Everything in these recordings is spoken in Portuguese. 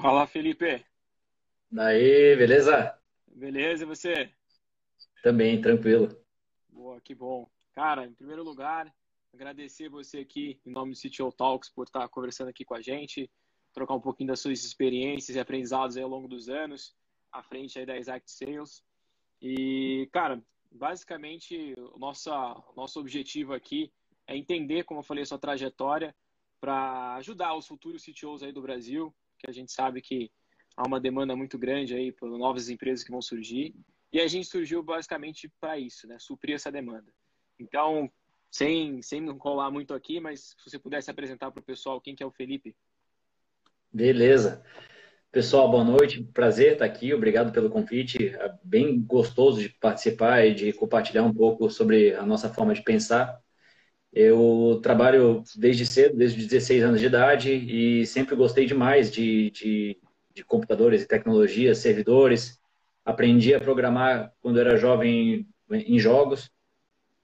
Fala, Felipe. Daí, beleza? Beleza, e você? Também, tranquilo. Boa, que bom. Cara, em primeiro lugar, agradecer você aqui, em nome do CTO Talks, por estar conversando aqui com a gente, trocar um pouquinho das suas experiências e aprendizados ao longo dos anos, à frente aí da Exact Sales. E, cara, basicamente, o nosso, nosso objetivo aqui é entender, como eu falei, a sua trajetória para ajudar os futuros CTOs aí do Brasil, que a gente sabe que há uma demanda muito grande aí por novas empresas que vão surgir. E a gente surgiu basicamente para isso, né? Suprir essa demanda. Então, sem, sem colar muito aqui, mas se você pudesse apresentar para o pessoal quem que é o Felipe. Beleza. Pessoal, boa noite. Prazer estar aqui. Obrigado pelo convite. É bem gostoso de participar e de compartilhar um pouco sobre a nossa forma de pensar. Eu trabalho desde cedo, desde 16 anos de idade, e sempre gostei demais de, de, de computadores e tecnologias, servidores. Aprendi a programar quando era jovem em jogos.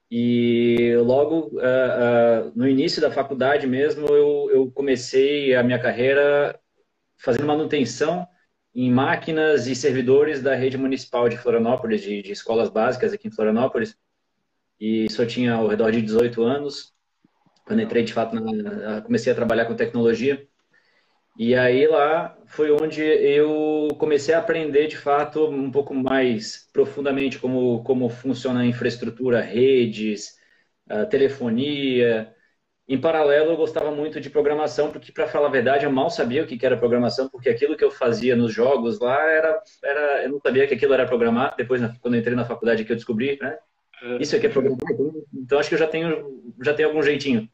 E logo uh, uh, no início da faculdade mesmo, eu, eu comecei a minha carreira fazendo manutenção em máquinas e servidores da rede municipal de Florianópolis, de, de escolas básicas aqui em Florianópolis e só tinha ao redor de 18 anos, quando entrei de fato, na, comecei a trabalhar com tecnologia. E aí lá foi onde eu comecei a aprender de fato um pouco mais profundamente como, como funciona a infraestrutura, redes, a telefonia. Em paralelo, eu gostava muito de programação, porque, para falar a verdade, eu mal sabia o que era programação, porque aquilo que eu fazia nos jogos lá era. era eu não sabia que aquilo era programar. Depois, quando eu entrei na faculdade, que eu descobri, né? É. Isso aqui é programar, então acho que eu já tenho, já tenho algum jeitinho.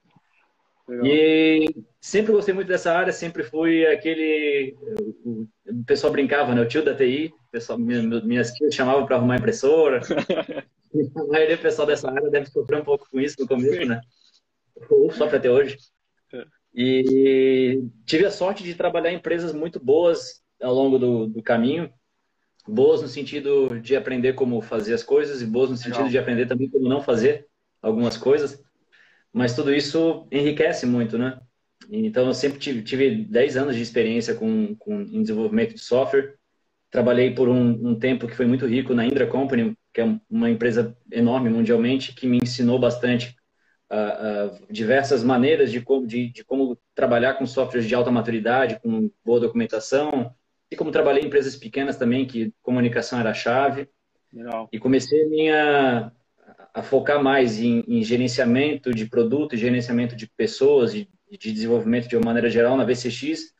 Legal. E sempre gostei muito dessa área, sempre fui aquele. O, pessoal brincava, né? O tio da TI, pessoal, minhas tias chamavam para arrumar impressora. a maioria do pessoal dessa área deve sofrer um pouco com isso no começo, né? Ou sofre até hoje. É. E tive a sorte de trabalhar em empresas muito boas ao longo do, do caminho boas no sentido de aprender como fazer as coisas e boas no sentido Legal. de aprender também como não fazer algumas coisas. Mas tudo isso enriquece muito, né? Então, eu sempre tive, tive 10 anos de experiência com, com em desenvolvimento de software. Trabalhei por um, um, tempo que foi muito rico na Indra Company, que é uma empresa enorme mundialmente, que me ensinou bastante uh, uh, diversas maneiras de como, de, de como trabalhar com softwares de alta maturidade, com boa documentação, e como trabalhei em empresas pequenas também, que comunicação era a chave. Legal. E comecei a, minha, a focar mais em, em gerenciamento de produto, gerenciamento de pessoas, de, de desenvolvimento de uma maneira geral na VCX,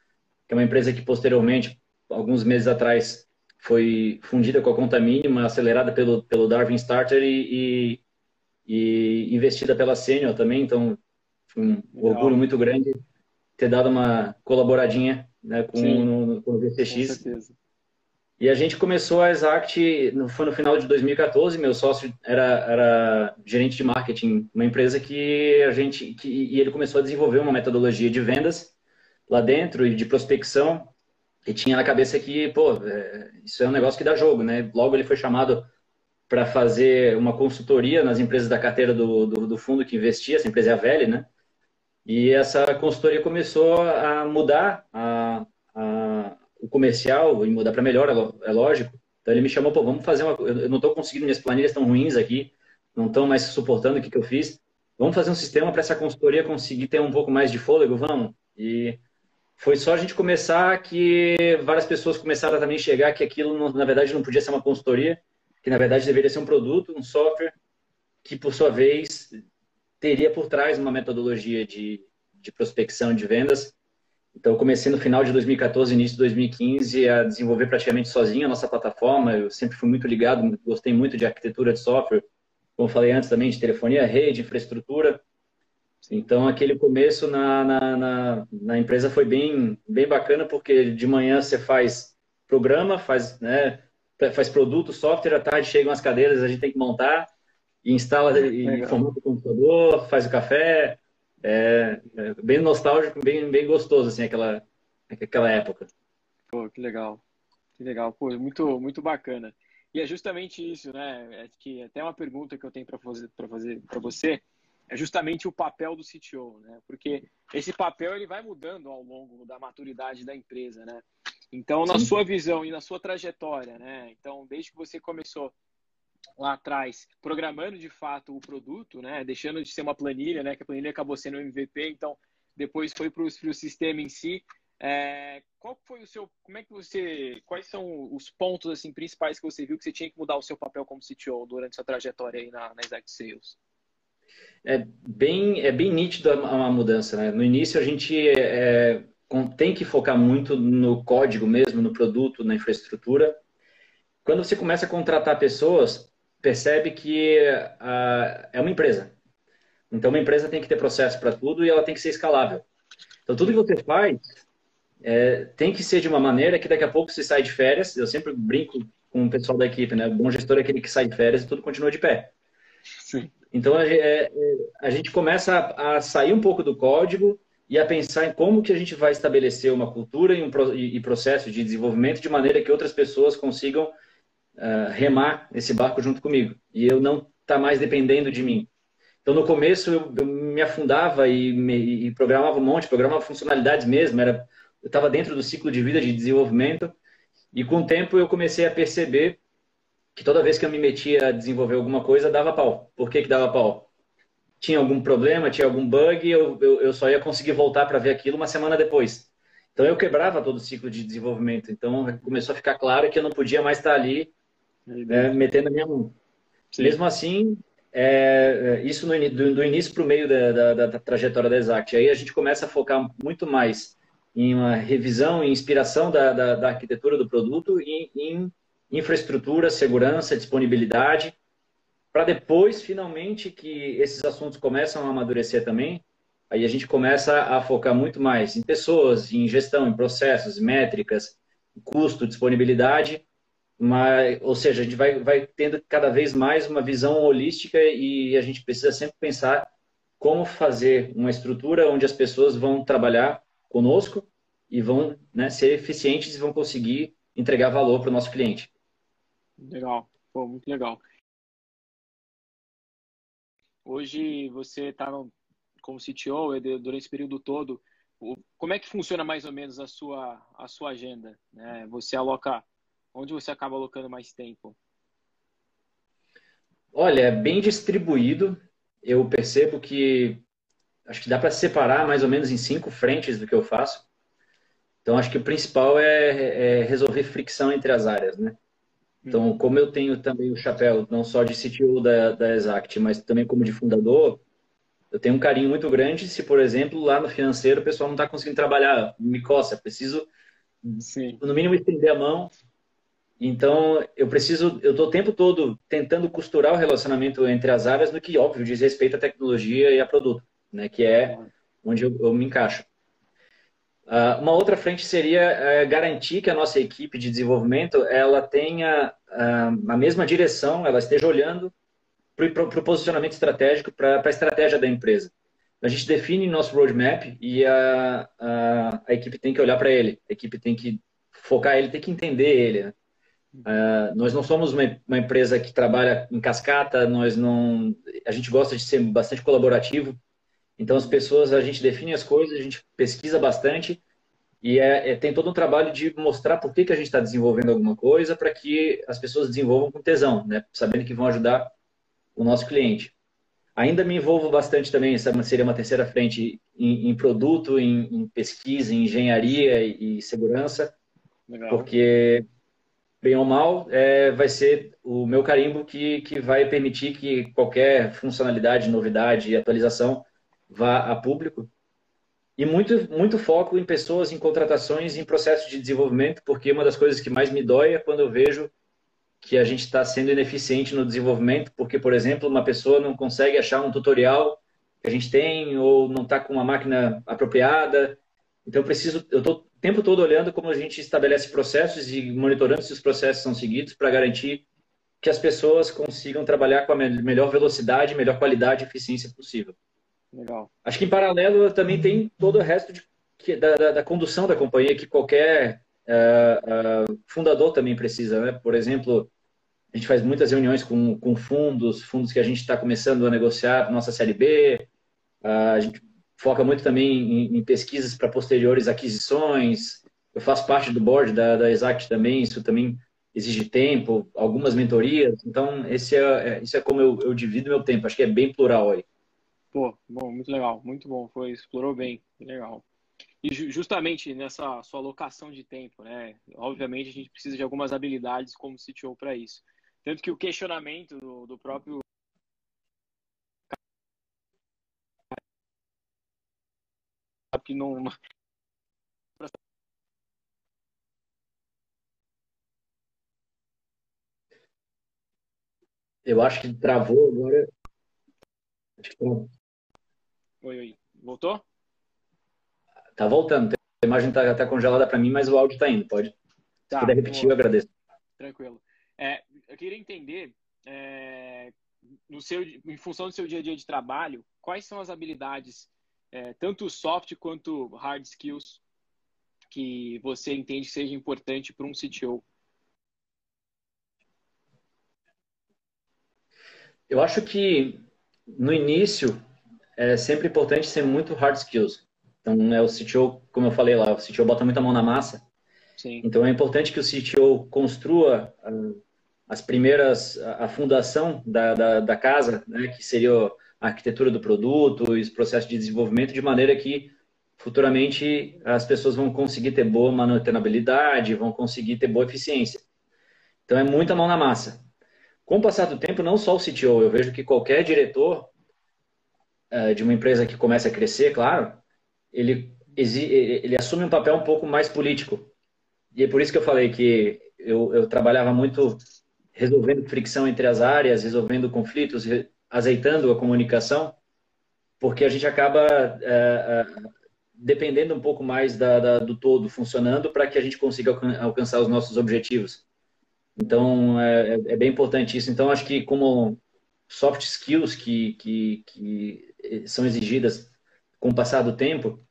que é uma empresa que posteriormente, alguns meses atrás, foi fundida com a conta mínima, acelerada pelo, pelo Darwin Starter e, e, e investida pela Senior também. Então, um Legal. orgulho muito grande ter dado uma colaboradinha né, com, no, com o VCX. Com certeza. E a gente começou a Exact, foi no final de 2014, meu sócio era, era gerente de marketing, uma empresa que a gente, que, e ele começou a desenvolver uma metodologia de vendas lá dentro e de prospecção, e tinha na cabeça que, pô, é, isso é um negócio que dá jogo, né? Logo ele foi chamado para fazer uma consultoria nas empresas da carteira do, do, do, fundo que investia, essa empresa é a Velha, né? E essa consultoria começou a mudar a, a, o comercial e mudar para melhor, é, é lógico. Então ele me chamou, pô, vamos fazer uma. Eu não estou conseguindo, minhas planilhas estão ruins aqui, não estão mais suportando o que, que eu fiz. Vamos fazer um sistema para essa consultoria conseguir ter um pouco mais de fôlego, vamos? E foi só a gente começar que várias pessoas começaram a também chegar que aquilo, na verdade, não podia ser uma consultoria, que na verdade deveria ser um produto, um software, que por sua vez teria por trás uma metodologia de, de prospecção de vendas. Então, comecei no final de 2014, início de 2015, a desenvolver praticamente sozinho a nossa plataforma. Eu sempre fui muito ligado, gostei muito de arquitetura de software, como falei antes também, de telefonia, rede, infraestrutura. Então, aquele começo na, na, na, na, empresa foi bem, bem bacana, porque de manhã você faz programa, faz, né, faz produto, software, à tarde chegam as cadeiras, a gente tem que montar, e instala e formata o computador, faz o café. É, é, bem nostálgico, bem, bem gostoso, assim, aquela, aquela época. Pô, que legal. Que legal. Pô, muito, muito bacana. E é justamente isso, né? É que até uma pergunta que eu tenho para fazer para fazer para você é justamente o papel do CTO, né? Porque esse papel ele vai mudando ao longo da maturidade da empresa, né? Então, na Sim. sua visão e na sua trajetória, né? Então, desde que você começou lá atrás, programando de fato o produto, né? Deixando de ser uma planilha, né? Que a planilha acabou sendo MVP, então depois foi para o sistema em si. É, qual foi o seu, como é que você, quais são os pontos assim principais que você viu que você tinha que mudar o seu papel como CTO durante sua trajetória aí na, na Exact Sales? É bem, é bem nítido a, mudança, né? No início a gente é, tem que focar muito no código mesmo, no produto, na infraestrutura. Quando você começa a contratar pessoas, percebe que uh, é uma empresa. Então, uma empresa tem que ter processo para tudo e ela tem que ser escalável. Então, tudo que você faz é, tem que ser de uma maneira que daqui a pouco você sai de férias. Eu sempre brinco com o pessoal da equipe, né? O bom gestor é aquele que sai de férias e tudo continua de pé. Sim. Então, a, é, a gente começa a, a, sair um pouco do código e a pensar em como que a gente vai estabelecer uma cultura e, um, e, e processo de desenvolvimento de maneira que outras pessoas consigam uh, remar esse barco junto comigo. E eu não tá mais dependendo de mim. Então, no começo, eu, eu me afundava e, me, e, programava um monte, programava funcionalidades mesmo. Era, eu estava dentro do ciclo de vida de desenvolvimento. E com o tempo, eu comecei a perceber que toda vez que eu me metia a desenvolver alguma coisa, dava pau. Por que, que dava pau? Tinha algum problema, tinha algum bug, eu, eu, eu só ia conseguir voltar para ver aquilo uma semana depois. Então, eu quebrava todo o ciclo de desenvolvimento. Então, começou a ficar claro que eu não podia mais estar ali né, metendo a minha mão. Sim. Mesmo assim, é, é, isso no, do, do início para o meio da, da, da, trajetória da Exact. Aí a gente começa a focar muito mais em uma revisão e inspiração da, da, da, arquitetura do produto e em infraestrutura, segurança, disponibilidade, para depois, finalmente, que esses assuntos começam a amadurecer também, aí a gente começa a focar muito mais em pessoas, em gestão, em processos, métricas, custo, disponibilidade, mas, ou seja, a gente vai, vai tendo cada vez mais uma visão holística e a gente precisa sempre pensar como fazer uma estrutura onde as pessoas vão trabalhar conosco e vão né, ser eficientes e vão conseguir entregar valor para o nosso cliente. Legal, Pô, muito legal. Hoje você está como CTO durante esse período todo. Como é que funciona mais ou menos a sua, a sua agenda? Né? Você aloca Onde você acaba alocando mais tempo? Olha, é bem distribuído. Eu percebo que acho que dá para separar mais ou menos em cinco frentes do que eu faço. Então, acho que o principal é, é resolver fricção entre as áreas, né? Então, uhum. como eu tenho também o chapéu, não só de CTO da, da Exact, mas também como de fundador, eu tenho um carinho muito grande se, por exemplo, lá no financeiro o pessoal não está conseguindo trabalhar, me coça, preciso, Sim. no mínimo, estender a mão, então, eu preciso, eu estou o tempo todo tentando costurar o relacionamento entre as áreas no que, óbvio, diz respeito à tecnologia e a produto, né, que é onde eu, eu me encaixo. Uh, uma outra frente seria uh, garantir que a nossa equipe de desenvolvimento ela tenha uh, a mesma direção, ela esteja olhando para o posicionamento estratégico, para a estratégia da empresa. A gente define nosso roadmap e a, a, a equipe tem que olhar para ele, a equipe tem que focar ele, tem que entender ele. Né? Uh, nós não somos uma, uma, empresa que trabalha em cascata, nós não, a gente gosta de ser bastante colaborativo. Então as pessoas, a gente define as coisas, a gente pesquisa bastante e é, é tem todo um trabalho de mostrar por que, que a gente está desenvolvendo alguma coisa para que as pessoas desenvolvam com tesão, né? sabendo que vão ajudar o nosso cliente. Ainda me envolvo bastante também, essa seria uma terceira frente, em, em produto, em, em, pesquisa, em engenharia e, e segurança, Legal. porque bem ou mal, é, vai ser o meu carimbo que, que vai permitir que qualquer funcionalidade, novidade e atualização vá a público. E muito, muito foco em pessoas, em contratações, em processo de desenvolvimento, porque uma das coisas que mais me dói é quando eu vejo que a gente está sendo ineficiente no desenvolvimento, porque, por exemplo, uma pessoa não consegue achar um tutorial que a gente tem, ou não está com uma máquina apropriada. Então, eu preciso, eu estou tempo todo olhando como a gente estabelece processos e monitorando se os processos são seguidos para garantir que as pessoas consigam trabalhar com a melhor velocidade, melhor qualidade e eficiência possível. Legal. Acho que em paralelo também tem todo o resto de, da, da, da, condução da companhia que qualquer uh, uh, fundador também precisa. Né? Por exemplo, a gente faz muitas reuniões com, com fundos, fundos que a gente está começando a negociar nossa série B. Uh, a gente foca muito também em, em pesquisas para posteriores aquisições. eu faço parte do board da, da Exact também, isso também exige tempo, algumas mentorias. Então, esse é, é, isso é como eu, eu divido meu tempo. Acho que é bem plural aí. Pô, bom, muito legal, muito bom. Foi, explorou bem, legal. E justamente nessa sua alocação de tempo, né? Obviamente a gente precisa de algumas habilidades como CTO para isso. Tanto que o questionamento do, do próprio que não Eu acho que travou agora. Oi, oi. Voltou? Tá voltando. A imagem tá, tá congelada para mim, mas o áudio tá indo. Pode. Tá, Se puder repetir, boa. eu agradeço. Tranquilo. É, eu queria entender, é, no seu, em função do seu dia a dia de trabalho, quais são as habilidades, é, tanto soft quanto hard skills, que você entende que seja importante para um CTO? Eu acho que no início é sempre importante ser muito hard skills. Então, é o CTO, como eu falei lá, o CTO bota muita mão na massa. Sim. Então, é importante que o CTO construa uh, as primeiras, a fundação da, da, da casa, né, que seria a arquitetura do produto e os processos de desenvolvimento, de maneira que futuramente as pessoas vão conseguir ter boa manutenabilidade, vão conseguir ter boa eficiência. Então, é muita mão na massa. Com o passar do tempo, não só o CTO, eu vejo que qualquer diretor uh, de uma empresa que começa a crescer, claro, ele, ele assume um papel um pouco mais político. E é por isso que eu falei que eu, eu trabalhava muito resolvendo fricção entre as áreas, resolvendo conflitos, azeitando a comunicação, porque a gente acaba uh, uh, dependendo um pouco mais da, da, do todo funcionando para que a gente consiga alcançar os nossos objetivos. Então, é, é, bem importante isso. Então, acho que como soft skills que, que, que são exigidas com o passar do tempo,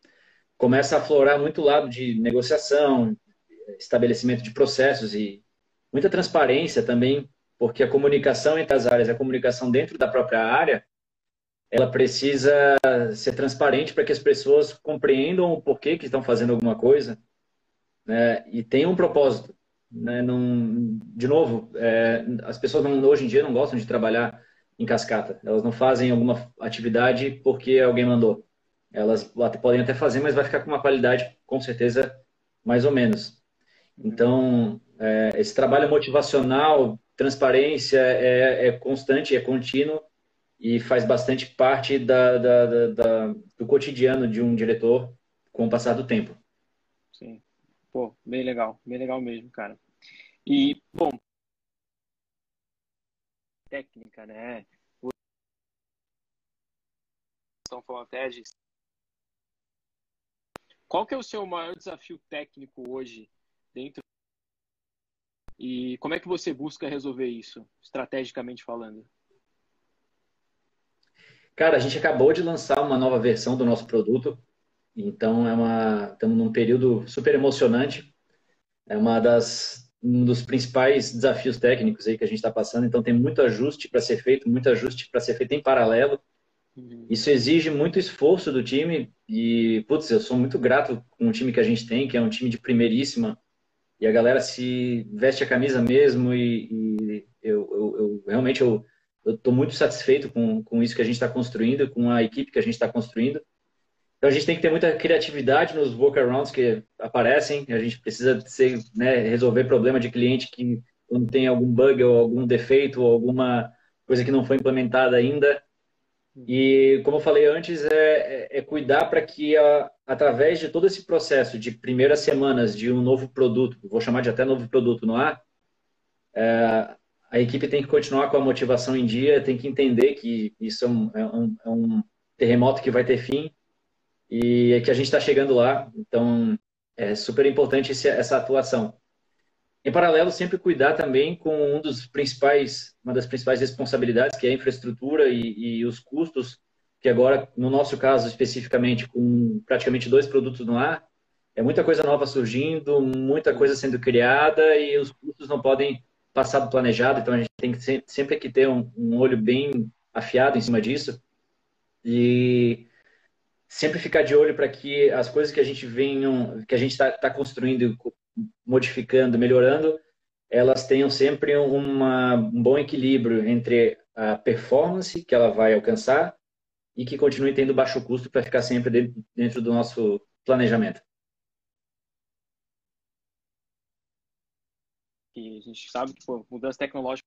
começa a aflorar muito o lado de negociação, estabelecimento de processos e muita transparência também, porque a comunicação entre as áreas, a comunicação dentro da própria área, ela precisa ser transparente para que as pessoas compreendam o porquê que estão fazendo alguma coisa né, e tenham um propósito. Né? De novo, é, as pessoas não, hoje em dia não gostam de trabalhar em cascata. Elas não fazem alguma atividade porque alguém mandou. Elas podem até fazer, mas vai ficar com uma qualidade, com certeza, mais ou menos. Então, é, esse trabalho motivacional, transparência, é, é, constante, é contínuo e faz bastante parte da, da, da, do cotidiano de um diretor com o passar do tempo. Sim. Pô, bem legal, bem legal mesmo, cara. E, bom, técnica, né? Estão falando até de... Qual que é o seu maior desafio técnico hoje dentro e como é que você busca resolver isso, estrategicamente falando? Cara, a gente acabou de lançar uma nova versão do nosso produto então, é uma, estamos num período super emocionante. É uma das, um dos principais desafios técnicos aí que a gente está passando. Então, tem muito ajuste para ser feito, muito ajuste para ser feito em paralelo. Uhum. Isso exige muito esforço do time e, putz, eu sou muito grato com o time que a gente tem, que é um time de primeiríssima. E a galera se veste a camisa mesmo e, e eu, eu, eu, realmente eu estou muito satisfeito com, com isso que a gente está construindo, com a equipe que a gente está construindo. Então a gente tem que ter muita criatividade nos workarounds que aparecem. A gente precisa ser, né, resolver problema de cliente que quando tem algum bug ou algum defeito ou alguma coisa que não foi implementada ainda. E como eu falei antes, é, é, é cuidar para que a, através de todo esse processo de primeiras semanas de um novo produto, vou chamar de até novo produto no ar, é, a equipe tem que continuar com a motivação em dia, tem que entender que isso é um, é um, é um terremoto que vai ter fim e é que a gente está chegando lá, então é super importante essa atuação. Em paralelo, sempre cuidar também com um dos principais, uma das principais responsabilidades, que é a infraestrutura e, e os custos, que agora, no nosso caso especificamente, com praticamente dois produtos no ar, é muita coisa nova surgindo, muita coisa sendo criada e os custos não podem passar do planejado, então a gente tem que sempre, sempre que ter um, um olho bem afiado em cima disso. E sempre ficar de olho para que as coisas que a gente vem, que a gente está tá construindo, modificando, melhorando, elas tenham sempre uma, um bom equilíbrio entre a performance que ela vai alcançar e que continue tendo baixo custo para ficar sempre dentro, dentro do nosso planejamento. E a gente sabe que pô, mudança tecnológica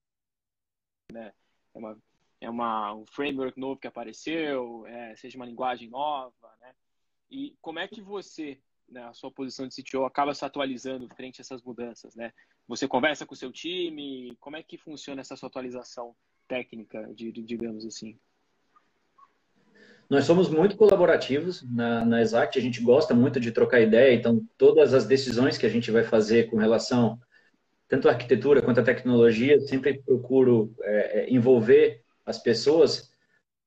né, é, uma, é uma, um framework novo que apareceu, é, seja uma linguagem nova, né? E como é que você, né, a sua posição de CTO, acaba se atualizando frente a essas mudanças, né? Você conversa com o seu time? Como é que funciona essa sua atualização técnica, de, de digamos assim? Nós somos muito colaborativos na, na Exact, a gente gosta muito de trocar ideia, então todas as decisões que a gente vai fazer com relação tanto a arquitetura quanto a tecnologia, sempre procuro é, é envolver as pessoas,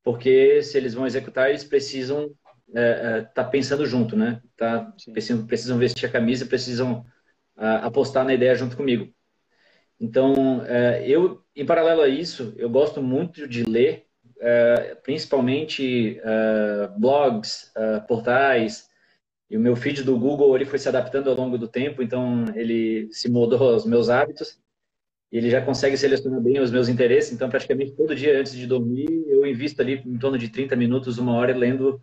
porque se eles vão executar, eles precisam é, é, tá pensando junto, né? Tá, precisam, precisam vestir a camisa, precisam apostar na ideia junto comigo. Então, é, eu, em paralelo a isso, eu gosto muito de ler, é, principalmente é, blogs, portais, e o meu feed do Google ele foi se adaptando ao longo do tempo, então ele se moldou aos meus hábitos. E ele já consegue selecionar bem os meus interesses, então praticamente todo dia antes de dormir eu invisto ali em torno de 30 minutos, uma hora lendo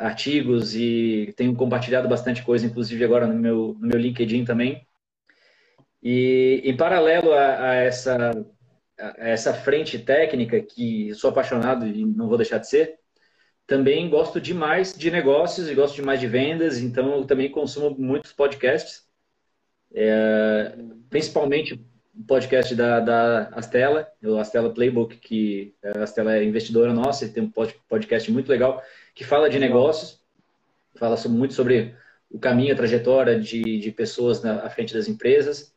artigos e tenho compartilhado bastante coisa, inclusive agora no meu, no meu LinkedIn também. E em paralelo a, a essa, a essa frente técnica, que sou apaixonado e não vou deixar de ser, também gosto demais de negócios e gosto demais de vendas, então eu também consumo muitos podcasts, é, principalmente o podcast da, da Astela, o Astela Playbook, que a Astela é investidora nossa, tem um podcast muito legal que fala de negócios, fala muito sobre o caminho, a trajetória de, de pessoas na, à frente das empresas.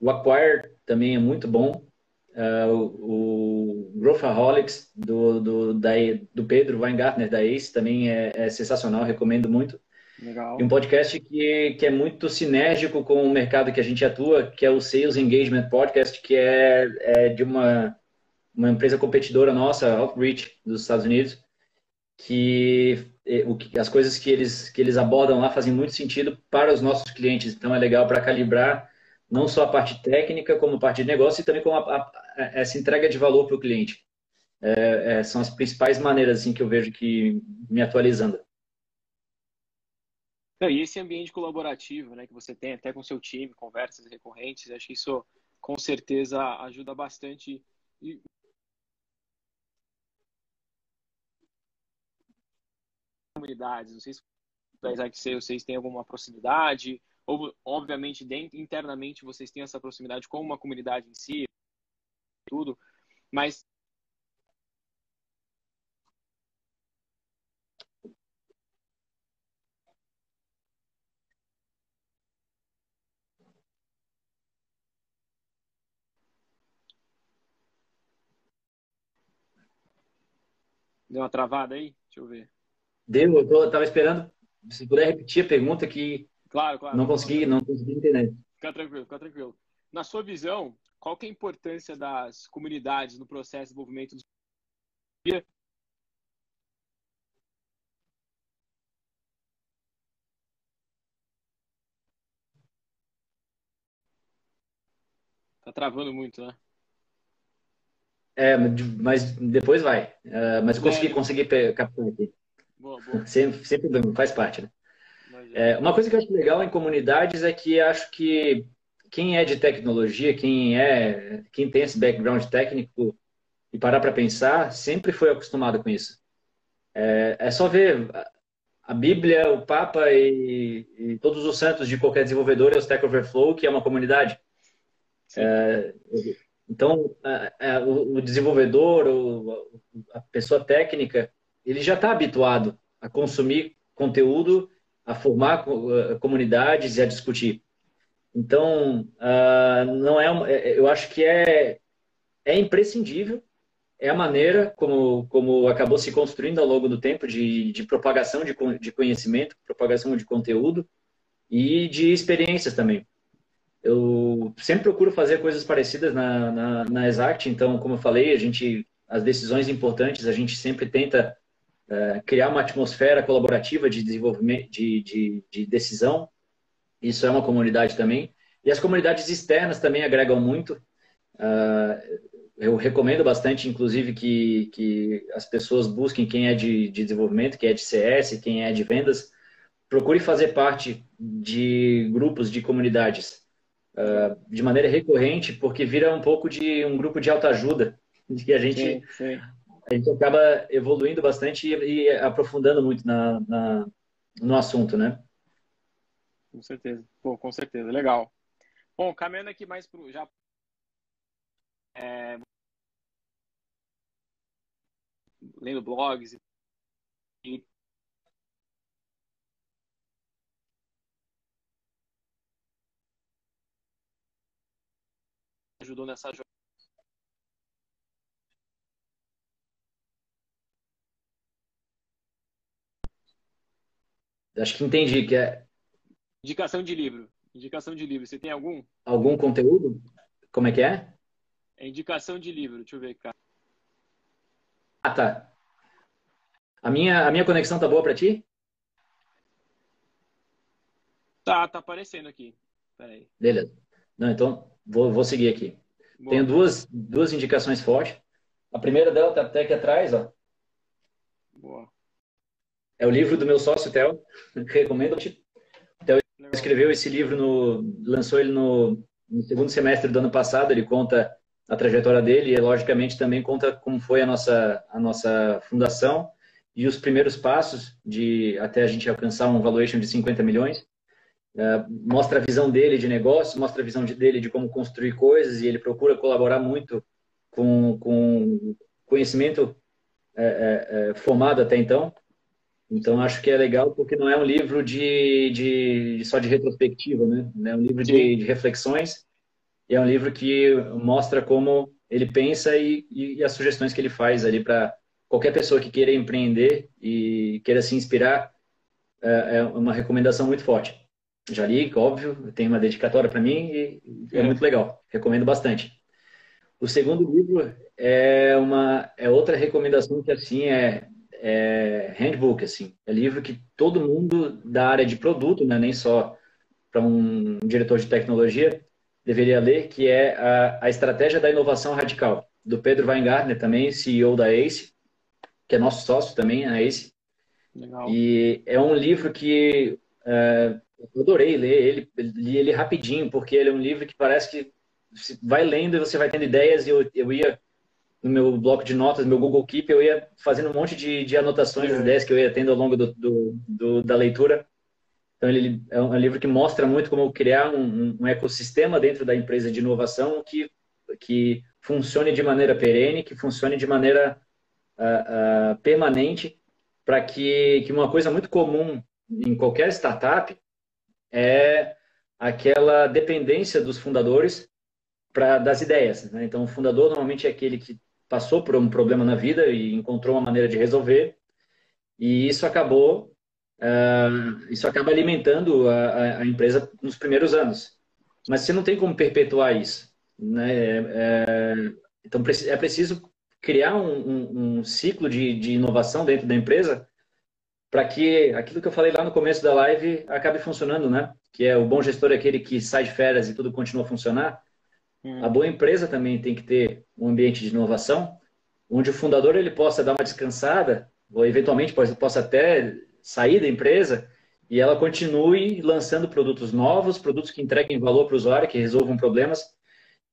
O Acquire também é muito bom. Uh, o, o Growthaholics, do, do, da, do Pedro Weingartner, da ACE, também é, é sensacional, recomendo muito. Legal. E um podcast que, que é muito sinérgico com o mercado que a gente atua, que é o Sales Engagement Podcast, que é, é de uma, uma empresa competidora nossa, Outreach, dos Estados Unidos, que as coisas que eles, que eles abordam lá fazem muito sentido para os nossos clientes. Então, é legal para calibrar não só a parte técnica, como a parte de negócio e também como a, a, essa entrega de valor para o cliente. É, é, são as principais maneiras assim, que eu vejo que me atualizando. e esse ambiente colaborativo né, que você tem até com seu time, conversas recorrentes, acho que isso com certeza ajuda bastante. E comunidades? Não sei se apesar que vocês têm alguma proximidade, ou obviamente dentro, internamente vocês têm essa proximidade com uma comunidade em si, tudo, mas Deu uma travada aí? Deixa eu ver. Deu, eu estava esperando, se puder repetir a pergunta que claro, claro, não consegui, não consegui entender. Fica tranquilo, fica tranquilo. Na sua visão, qual que é a importância das comunidades no processo de desenvolvimento do Tá travando muito, né? É, mas depois vai. Uh, mas eu consegui, é, consegui captar aqui. Boa, boa. Sempre, sempre faz parte, né? É, uma coisa que eu acho legal em comunidades é que acho que quem é de tecnologia, quem é, quem tem esse background técnico e parar para pensar, sempre foi acostumado com isso. É, é só ver a Bíblia, o Papa e, e, todos os santos de qualquer desenvolvedor é o Stack Overflow, que é uma comunidade. É, então, o, o desenvolvedor, o, a pessoa técnica, ele já está habituado a consumir conteúdo, a formar uh, comunidades e a discutir. Então, uh, não é, é, eu acho que é, é imprescindível, é a maneira como, como acabou se construindo ao longo do tempo de, de propagação de, de conhecimento, propagação de conteúdo e de experiências também. Eu sempre procuro fazer coisas parecidas na, na, na Exact, então, como eu falei, a gente, as decisões importantes, a gente sempre tenta uh, criar uma atmosfera colaborativa de desenvolvimento, de, de, de decisão. Isso é uma comunidade também. E as comunidades externas também agregam muito. Uh, eu recomendo bastante, inclusive, que, que as pessoas busquem quem é de, de desenvolvimento, quem é de CS, quem é de vendas. Procure fazer parte de grupos, de comunidades, uh, de maneira recorrente, porque vira um pouco de um grupo de autoajuda, que a gente, sim, sim. A gente acaba evoluindo bastante e, e aprofundando muito na, na, no assunto, né? Com certeza. Pô, com certeza. Legal. Bom, caminhando aqui mais para já é, lendo blogs e ajudou nessa jornada. Acho que entendi que é indicação de livro. Indicação de livro. Você tem algum? Algum conteúdo? Como é que é? É indicação de livro. Deixa eu ver, cara. Ah, tá. A minha, a minha conexão tá boa para ti? Tá, tá aparecendo aqui. Peraí. Beleza. Não, então vou, vou seguir aqui. Boa. Tenho duas, duas indicações fortes. A primeira dela tá até aqui atrás, ó. Boa. É o livro do meu sócio, Theo. Recomendo-te. Theo escreveu esse livro, no, lançou ele no, no segundo semestre do ano passado. Ele conta a trajetória dele e, logicamente, também conta como foi a nossa, a nossa fundação e os primeiros passos de até a gente alcançar um valuation de 50 milhões. Uh, mostra a visão dele de negócio, mostra a visão de, dele de como construir coisas e ele procura colaborar muito com, com conhecimento é, é, é, formado até então. Então, acho que é legal porque não é um livro de, de só de retrospectiva, né? É um livro de, de reflexões e é um livro que mostra como ele pensa e, e as sugestões que ele faz ali para qualquer pessoa que queira empreender e queira se inspirar. É, é uma recomendação muito forte. Já li, óbvio, tem uma dedicatória para mim e é, é muito legal. Recomendo bastante. O segundo livro é uma é outra recomendação que assim é, é handbook assim, é livro que todo mundo da área de produto, né, nem só para um diretor de tecnologia, deveria ler, que é a, a Estratégia da Inovação Radical, do Pedro Weingartner, também CEO da ACE, que é nosso sócio também, a ACE. Legal. E é um livro que uh, eu adorei ler ele, li ele rapidinho, porque ele é um livro que parece que vai lendo e você vai tendo ideias, e eu, eu ia no meu bloco de notas, no meu Google Keep, eu ia fazendo um monte de, de anotações, é. ideias que eu ia tendo ao longo do, do, do da leitura. Então, ele é um livro que mostra muito como criar um, um ecossistema dentro da empresa de inovação que, que funcione de maneira perene, que funcione de maneira uh, uh, permanente, para que, que uma coisa muito comum em qualquer startup é aquela dependência dos fundadores para das ideias. Né? Então, o fundador normalmente é aquele que passou por um problema na vida e encontrou uma maneira de resolver, e isso acabou uh, isso acaba alimentando a, a, empresa nos primeiros anos. Mas você não tem como perpetuar isso. Né? É, então, é preciso criar um, um, um ciclo de, de inovação dentro da empresa para que aquilo que eu falei lá no começo da live acabe funcionando, né? Que é o bom gestor é aquele que sai de férias e tudo continua a funcionar. A boa empresa também tem que ter um ambiente de inovação, onde o fundador ele possa dar uma descansada, ou eventualmente possa até sair da empresa e ela continue lançando produtos novos, produtos que entreguem valor para o usuário, que resolvam problemas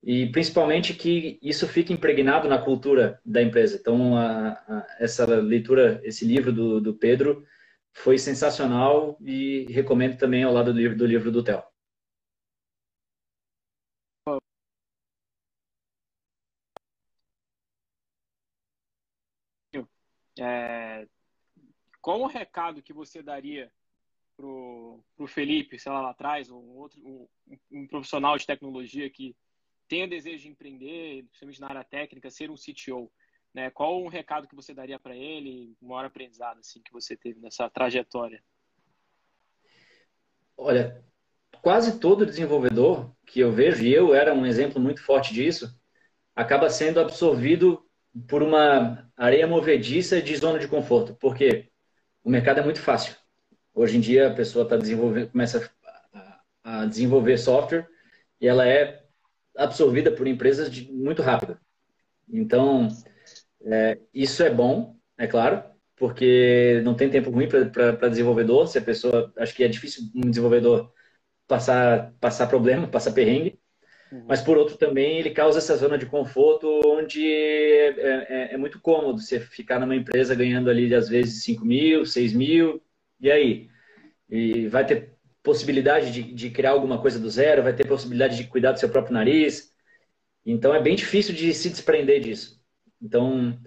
e principalmente que isso fique impregnado na cultura da empresa. Então, a, a, essa leitura, esse livro do, do, Pedro foi sensacional e recomendo também ao lado do livro do, livro do Theo. É, qual o recado que você daria pro, pro Felipe, sei lá, lá atrás, um outro um, um profissional de tecnologia que tenha desejo de empreender, principalmente na área técnica, ser um CTO? Né? Qual o recado que você daria para ele, o maior aprendizado assim, que você teve nessa trajetória? Olha, quase todo desenvolvedor que eu vejo, e eu era um exemplo muito forte disso, acaba sendo absorvido por uma areia movediça de zona de conforto, porque o mercado é muito fácil. Hoje em dia a pessoa está desenvolvendo, começa a desenvolver software e ela é absorvida por empresas de, muito rápido. Então, é, isso é bom, é claro, porque não tem tempo ruim para desenvolvedor. Se a pessoa, acho que é difícil um desenvolvedor passar passar problema, passar perrengue. Uhum. Mas por outro também ele causa essa zona de conforto onde é, é, é, muito cômodo você ficar numa empresa ganhando ali às vezes 5 mil, 6 mil, e aí? E vai ter possibilidade de, de criar alguma coisa do zero, vai ter possibilidade de cuidar do seu próprio nariz. Então é bem difícil de se desprender disso. Então,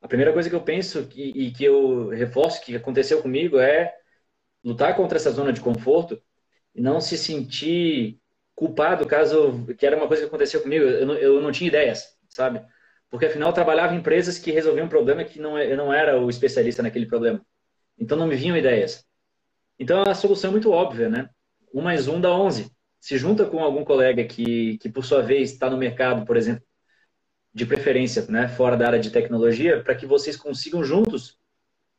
a primeira coisa que eu penso e, e que eu reforço que aconteceu comigo é lutar contra essa zona de conforto e não se sentir culpado caso que era uma coisa que aconteceu comigo eu não, eu não tinha ideias sabe? Porque afinal eu trabalhava em empresas que resolviam um problema que não eu não era o especialista naquele problema. Então não me vinham ideias. Então a solução é muito óbvia né? Um mais um dá onze. Se junta com algum colega que que por sua vez está no mercado por exemplo de preferência né fora da área de tecnologia para que vocês consigam juntos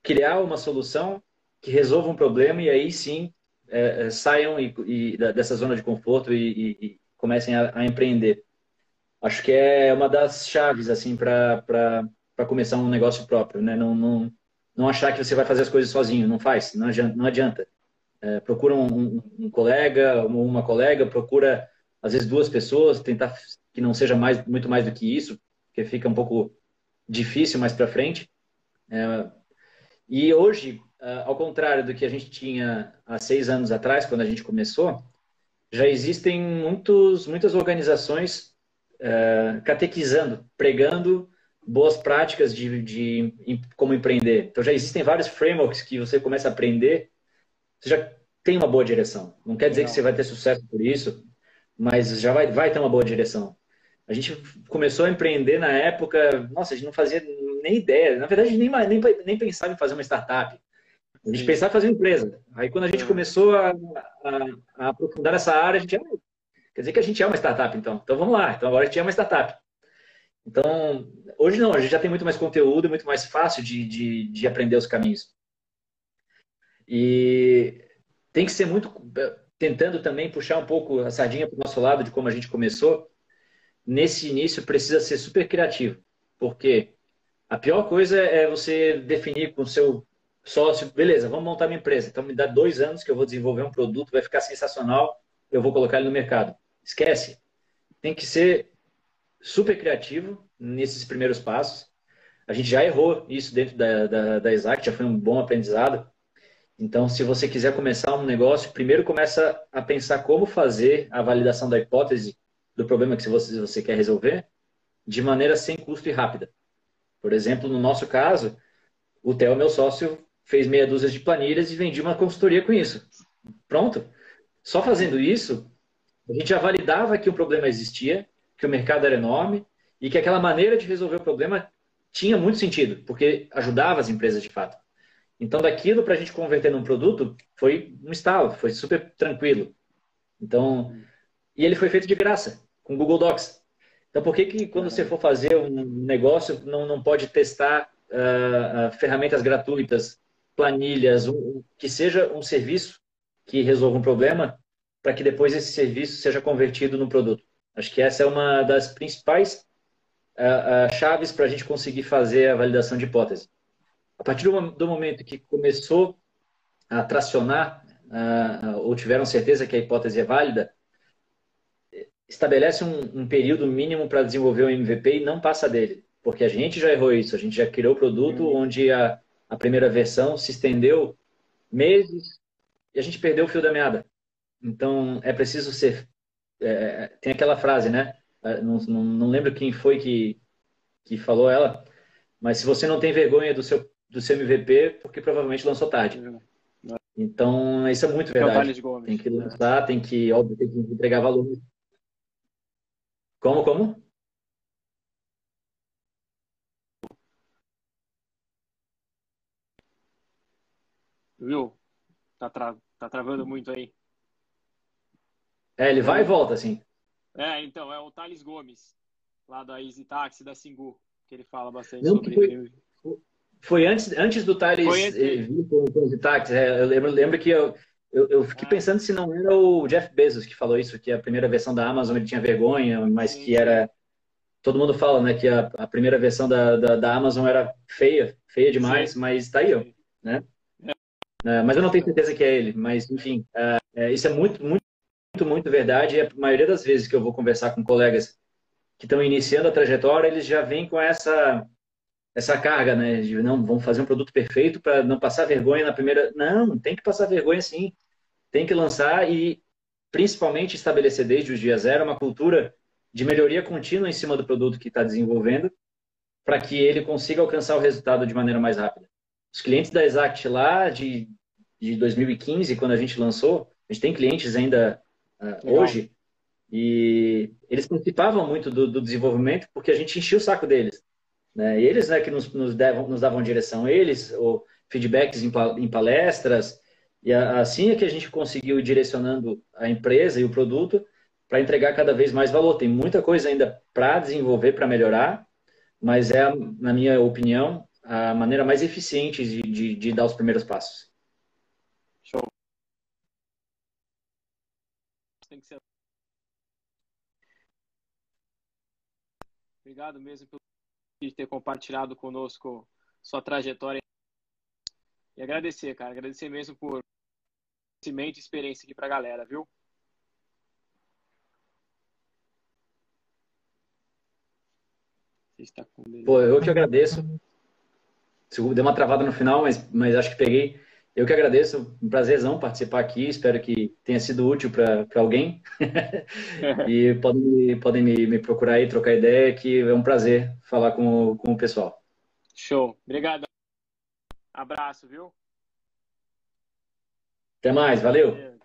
criar uma solução que resolva um problema e aí sim é, é, saiam e, e, dessa zona de conforto e, e comecem a, a, empreender. Acho que é uma das chaves assim para começar um negócio próprio, né? Não, não, não achar que você vai fazer as coisas sozinho, não faz, não adianta. Não adianta. É, procura um, um, um colega, uma colega, procura às vezes duas pessoas, tentar que não seja mais muito mais do que isso, porque fica um pouco difícil mais para frente. É, e hoje uh, ao contrário do que a gente tinha há seis anos atrás, quando a gente começou, já existem muitos, muitas organizações uh, catequizando, pregando boas práticas de, de, de, como empreender. Então já existem vários frameworks que você começa a aprender, você já tem uma boa direção. Não quer dizer Não. que você vai ter sucesso por isso, mas já vai, vai ter uma boa direção. A gente começou a empreender na época, nossa, a gente não fazia nem ideia. Na verdade, nem, nem, nem pensava em fazer uma startup. A gente pensava em fazer empresa. Aí quando a gente começou a, a, a, aprofundar essa área, a gente, ah, quer dizer que a gente é uma startup, então. Então vamos lá. Então agora a gente é uma startup. Então, hoje não, a gente já tem muito mais conteúdo, muito mais fácil de, de, de aprender os caminhos. E tem que ser muito, tentando também puxar um pouco a sardinha para o nosso lado de como a gente começou. Nesse início precisa ser super criativo, porque a pior coisa é você definir com o seu sócio, beleza, vamos montar minha empresa. Então me dá dois anos que eu vou desenvolver um produto, vai ficar sensacional, eu vou colocar ele no mercado. Esquece. Tem que ser super criativo nesses primeiros passos. A gente já errou isso dentro da, da, da Isaac, já foi um bom aprendizado. Então, se você quiser começar um negócio, primeiro começa a pensar como fazer a validação da hipótese do problema que você, você quer resolver de maneira sem custo e rápida. Por exemplo, no nosso caso, o Theo, meu sócio, fez meia dúzia de planilhas e vendi uma consultoria com isso. Pronto. Só fazendo isso, a gente já validava que o problema existia, que o mercado era enorme e que aquela maneira de resolver o problema tinha muito sentido, porque ajudava as empresas de fato. Então, daquilo para a gente converter num produto, foi um estalo, foi super tranquilo. Então, e ele foi feito de graça, com Google Docs. Então, por que, que quando você for fazer um negócio, não, não pode testar uh, ferramentas gratuitas planilhas, um, que seja um serviço que resolva um problema, para que depois esse serviço seja convertido no produto. Acho que essa é uma das principais uh, uh, chaves para a gente conseguir fazer a validação de hipótese. A partir do, do momento que começou a tracionar, uh, ou tiveram certeza que a hipótese é válida, estabelece um, um período mínimo para desenvolver o MVP e não passa dele. Porque a gente já errou isso, a gente já criou o produto uhum. onde a, a primeira versão se estendeu meses e a gente perdeu o fio da meada. Então, é preciso ser. É, tem aquela frase, né? É, não, não, não, lembro quem foi que, que falou ela, mas se você não tem vergonha do seu, do seu MVP, porque provavelmente lançou tarde. Então, isso é muito verdade. Tem que lançar, tem que, óbvio, tem que entregar valor. Como, como? Viu? Tá, tra... tá travando muito aí. É, ele vai e volta, assim. É, então, é o Thales Gomes, lá da Easy Taxi, da Singu. que ele fala bastante Não, sobre. Foi, foi antes, antes do Thales vir com os táxis. É, eu lembro, lembro que eu, eu, eu fiquei ah. pensando se não era o Jeff Bezos que falou isso, que a primeira versão da Amazon ele tinha vergonha, mas Sim. que era. Todo mundo fala, né, que a, a primeira versão da, da, da, Amazon era feia, feia demais, Sim. mas tá aí, ó, né? É, mas eu não tenho certeza que é ele, mas enfim, é isso é muito, muito, muito, muito verdade. E a maioria das vezes que eu vou conversar com colegas que estão iniciando a trajetória, eles já vêm com essa essa carga, né? De não, vamos fazer um produto perfeito para não passar vergonha na primeira. Não, tem que passar vergonha sim. Tem que lançar e principalmente estabelecer desde o dia zero uma cultura de melhoria contínua em cima do produto que está desenvolvendo para que ele consiga alcançar o resultado de maneira mais rápida. Os clientes da Exact lá de, de 2015, quando a gente lançou, a gente tem clientes ainda uh, hoje, e eles participavam muito do, do, desenvolvimento porque a gente enchia o saco deles. Né? E eles né, que nos, nos, devam, nos davam direção, eles, ou feedbacks em, em palestras, e assim é que a gente conseguiu ir direcionando a empresa e o produto para entregar cada vez mais valor. Tem muita coisa ainda para desenvolver, para melhorar, mas é, na minha opinião, a maneira mais eficiente de, de, de dar os primeiros passos. Show. Tem que ser. Obrigado mesmo por ter compartilhado conosco sua trajetória. E agradecer, cara. Agradecer mesmo por conhecimento e experiência aqui pra galera, viu? Pô, eu que agradeço. Deu uma travada no final, mas, mas acho que peguei. Eu que agradeço, um prazerzão participar aqui. Espero que tenha sido útil para alguém. e podem, podem me, me procurar aí, trocar ideia, que é um prazer falar com, com o pessoal. Show. Obrigado. Abraço, viu? Até mais, valeu.